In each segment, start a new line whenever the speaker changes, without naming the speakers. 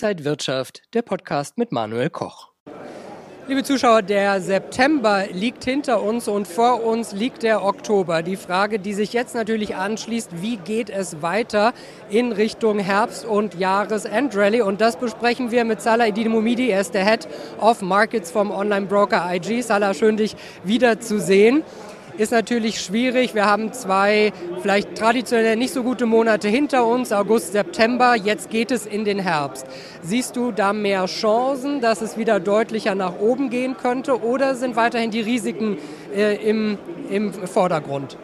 Inside Wirtschaft, der Podcast mit Manuel Koch. Liebe Zuschauer, der September liegt hinter uns und vor uns liegt der Oktober. Die Frage, die sich jetzt natürlich anschließt, wie geht es weiter in Richtung Herbst- und Jahresendrallye? Und das besprechen wir mit Salah Idinumidi. Er ist der Head of Markets vom Online-Broker IG. Salah, schön dich wiederzusehen ist natürlich schwierig. Wir haben zwei vielleicht traditionell nicht so gute Monate hinter uns, August, September. Jetzt geht es in den Herbst. Siehst du da mehr Chancen, dass es wieder deutlicher nach oben gehen könnte oder sind weiterhin die Risiken äh, im, im Vordergrund?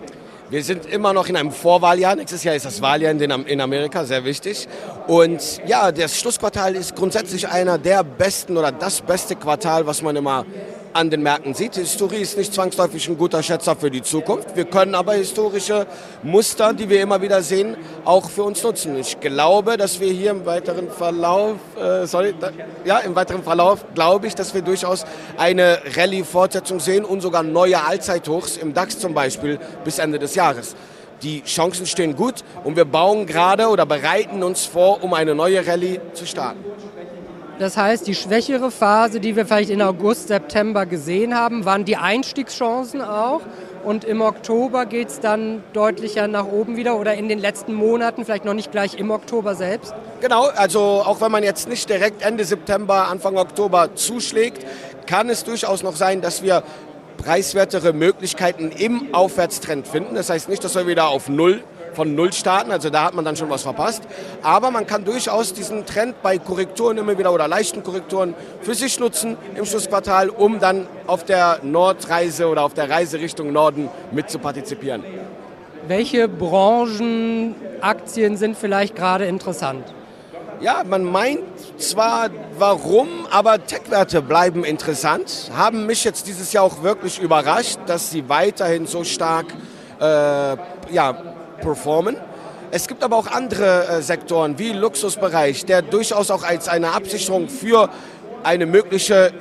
Wir sind immer noch in einem Vorwahljahr. Nächstes Jahr ist das Wahljahr in Amerika, sehr wichtig. Und ja, das Schlussquartal ist grundsätzlich einer der besten oder das beste Quartal, was man immer an den Märkten sieht. Historie ist nicht zwangsläufig ein guter Schätzer für die Zukunft. Wir können aber historische Muster, die wir immer wieder sehen, auch für uns nutzen. Ich glaube, dass wir hier im weiteren Verlauf, äh, sorry, da, ja, im weiteren Verlauf glaube ich, dass wir durchaus eine Rallye-Fortsetzung sehen und sogar neue Allzeithochs im DAX zum Beispiel bis Ende des Jahres. Die Chancen stehen gut und wir bauen gerade oder bereiten uns vor, um eine neue Rallye zu starten.
Das heißt, die schwächere Phase, die wir vielleicht in August, September gesehen haben, waren die Einstiegschancen auch. Und im Oktober geht es dann deutlicher nach oben wieder oder in den letzten Monaten, vielleicht noch nicht gleich im Oktober selbst?
Genau, also auch wenn man jetzt nicht direkt Ende September, Anfang Oktober zuschlägt, kann es durchaus noch sein, dass wir preiswertere Möglichkeiten im Aufwärtstrend finden. Das heißt nicht, dass wir wieder auf Null von Null starten, also da hat man dann schon was verpasst. Aber man kann durchaus diesen Trend bei Korrekturen immer wieder oder leichten Korrekturen für sich nutzen im Schlussquartal, um dann auf der Nordreise oder auf der Reise Richtung Norden mit zu partizipieren.
Welche Branchenaktien sind vielleicht gerade interessant?
Ja, man meint zwar warum, aber Tech-Werte bleiben interessant. Haben mich jetzt dieses Jahr auch wirklich überrascht, dass sie weiterhin so stark äh, ja, performen. Es gibt aber auch andere äh, Sektoren wie Luxusbereich, der durchaus auch als eine Absicherung für eine mögliche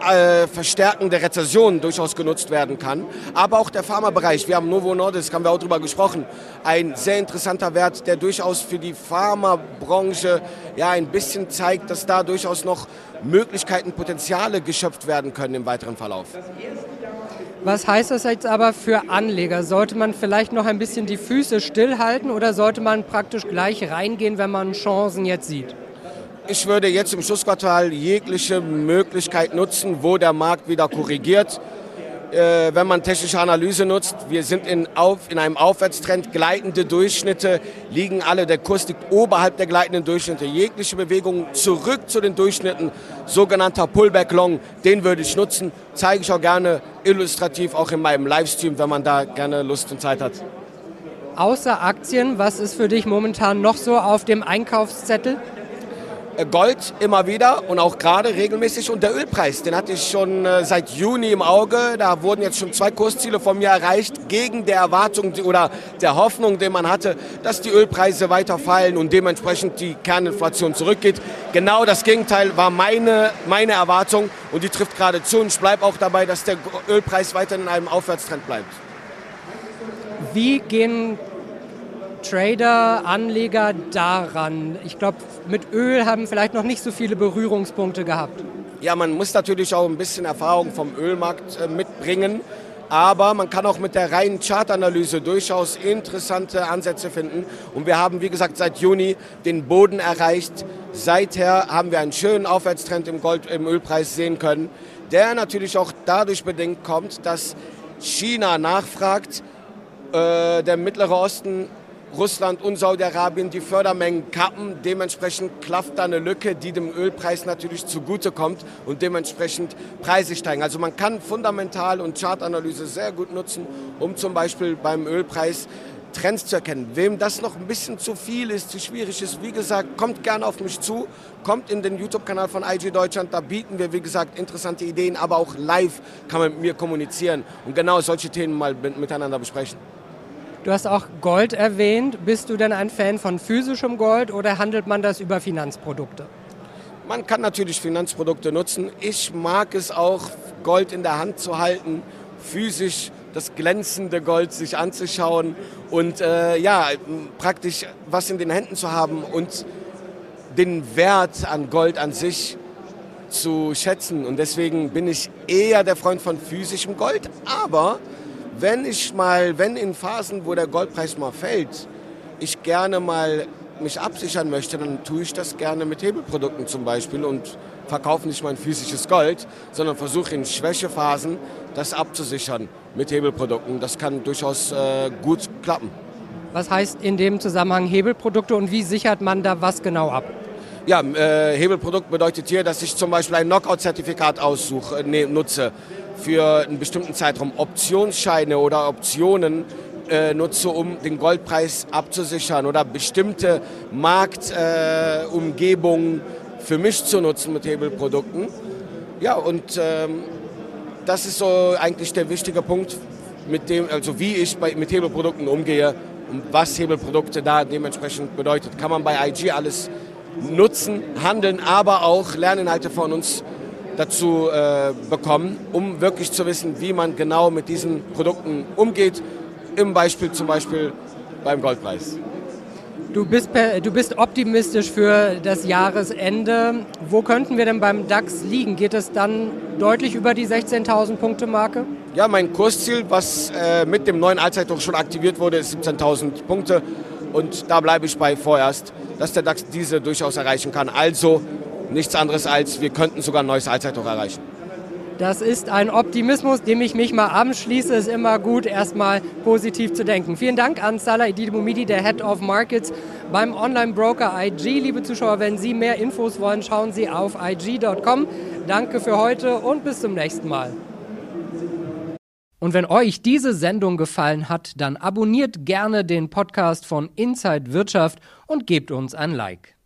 äh, Verstärken der Rezession durchaus genutzt werden kann. Aber auch der Pharmabereich, wir haben Novo Nordisk, haben wir auch darüber gesprochen, ein sehr interessanter Wert, der durchaus für die Pharmabranche ja ein bisschen zeigt, dass da durchaus noch Möglichkeiten, Potenziale geschöpft werden können im weiteren Verlauf.
Was heißt das jetzt aber für Anleger? Sollte man vielleicht noch ein bisschen die Füße stillhalten oder sollte man praktisch gleich reingehen, wenn man Chancen jetzt sieht?
Ich würde jetzt im Schlussquartal jegliche Möglichkeit nutzen, wo der Markt wieder korrigiert. Äh, wenn man technische Analyse nutzt, wir sind in, auf, in einem Aufwärtstrend, gleitende Durchschnitte liegen alle, der Kurs liegt oberhalb der gleitenden Durchschnitte. Jegliche Bewegung zurück zu den Durchschnitten, sogenannter Pullback Long, den würde ich nutzen. Zeige ich auch gerne illustrativ auch in meinem Livestream, wenn man da gerne Lust und Zeit hat.
Außer Aktien, was ist für dich momentan noch so auf dem Einkaufszettel?
Äh, Gold immer wieder und auch gerade regelmäßig und der Ölpreis, den hatte ich schon äh, seit Juni im Auge. Da wurden jetzt schon zwei Kursziele von mir erreicht, gegen der Erwartung oder der Hoffnung, die man hatte, dass die Ölpreise weiter fallen und dementsprechend die Kerninflation zurückgeht. Genau das Gegenteil war meine, meine Erwartung und die trifft gerade zu und ich bleibe auch dabei, dass der Ölpreis weiter in einem Aufwärtstrend bleibt.
Wie gehen Trader, Anleger daran? Ich glaube, mit Öl haben vielleicht noch nicht so viele Berührungspunkte gehabt.
Ja, man muss natürlich auch ein bisschen Erfahrung vom Ölmarkt äh, mitbringen. Aber man kann auch mit der reinen Chartanalyse durchaus interessante Ansätze finden. Und wir haben, wie gesagt, seit Juni den Boden erreicht. Seither haben wir einen schönen Aufwärtstrend im, Gold, im Ölpreis sehen können, der natürlich auch dadurch bedingt kommt, dass China nachfragt, äh, der Mittlere Osten Russland und Saudi-Arabien die Fördermengen kappen. Dementsprechend klafft da eine Lücke, die dem Ölpreis natürlich zugutekommt und dementsprechend Preise steigen. Also man kann fundamental und Chartanalyse sehr gut nutzen, um zum Beispiel beim Ölpreis Trends zu erkennen. Wem das noch ein bisschen zu viel ist, zu schwierig ist, wie gesagt, kommt gerne auf mich zu, kommt in den YouTube-Kanal von IG Deutschland. Da bieten wir, wie gesagt, interessante Ideen, aber auch live kann man mit mir kommunizieren und genau solche Themen mal miteinander besprechen.
Du hast auch Gold erwähnt. Bist du denn ein Fan von physischem Gold oder handelt man das über Finanzprodukte?
Man kann natürlich Finanzprodukte nutzen. Ich mag es auch, Gold in der Hand zu halten, physisch das glänzende Gold sich anzuschauen und äh, ja, praktisch was in den Händen zu haben und den Wert an Gold an sich zu schätzen. Und deswegen bin ich eher der Freund von physischem Gold. Aber wenn ich mal, wenn in Phasen, wo der Goldpreis mal fällt, ich gerne mal mich absichern möchte, dann tue ich das gerne mit Hebelprodukten zum Beispiel und verkaufe nicht mein physisches Gold, sondern versuche in Schwächephasen das abzusichern mit Hebelprodukten. Das kann durchaus äh, gut klappen.
Was heißt in dem Zusammenhang Hebelprodukte und wie sichert man da was genau ab?
Ja, äh, Hebelprodukt bedeutet hier, dass ich zum Beispiel ein Knockout-Zertifikat aussuche, äh, ne, nutze für einen bestimmten Zeitraum. Optionsscheine oder Optionen äh, nutze, um den Goldpreis abzusichern oder bestimmte Marktumgebungen äh, für mich zu nutzen mit Hebelprodukten. Ja, und ähm, das ist so eigentlich der wichtige Punkt, mit dem, also wie ich bei, mit Hebelprodukten umgehe und was Hebelprodukte da dementsprechend bedeutet. Kann man bei IG alles nutzen, handeln, aber auch Lerninhalte von uns dazu äh, bekommen, um wirklich zu wissen, wie man genau mit diesen Produkten umgeht. Im Beispiel zum Beispiel beim Goldpreis.
Du bist, du bist optimistisch für das Jahresende. Wo könnten wir denn beim DAX liegen? Geht es dann deutlich über die 16.000 Punkte Marke?
Ja, mein Kursziel, was äh, mit dem neuen Allzeithoch schon aktiviert wurde, ist 17.000 Punkte. Und da bleibe ich bei vorerst, dass der DAX diese durchaus erreichen kann. Also nichts anderes als, wir könnten sogar ein neues Allzeithoch erreichen.
Das ist ein Optimismus, dem ich mich mal anschließe. Es ist immer gut, erstmal positiv zu denken. Vielen Dank an Salah Ididimumidi, der Head of Markets beim Online-Broker IG. Liebe Zuschauer, wenn Sie mehr Infos wollen, schauen Sie auf IG.com. Danke für heute und bis zum nächsten Mal. Und wenn euch diese Sendung gefallen hat, dann abonniert gerne den Podcast von Inside Wirtschaft und gebt uns ein Like.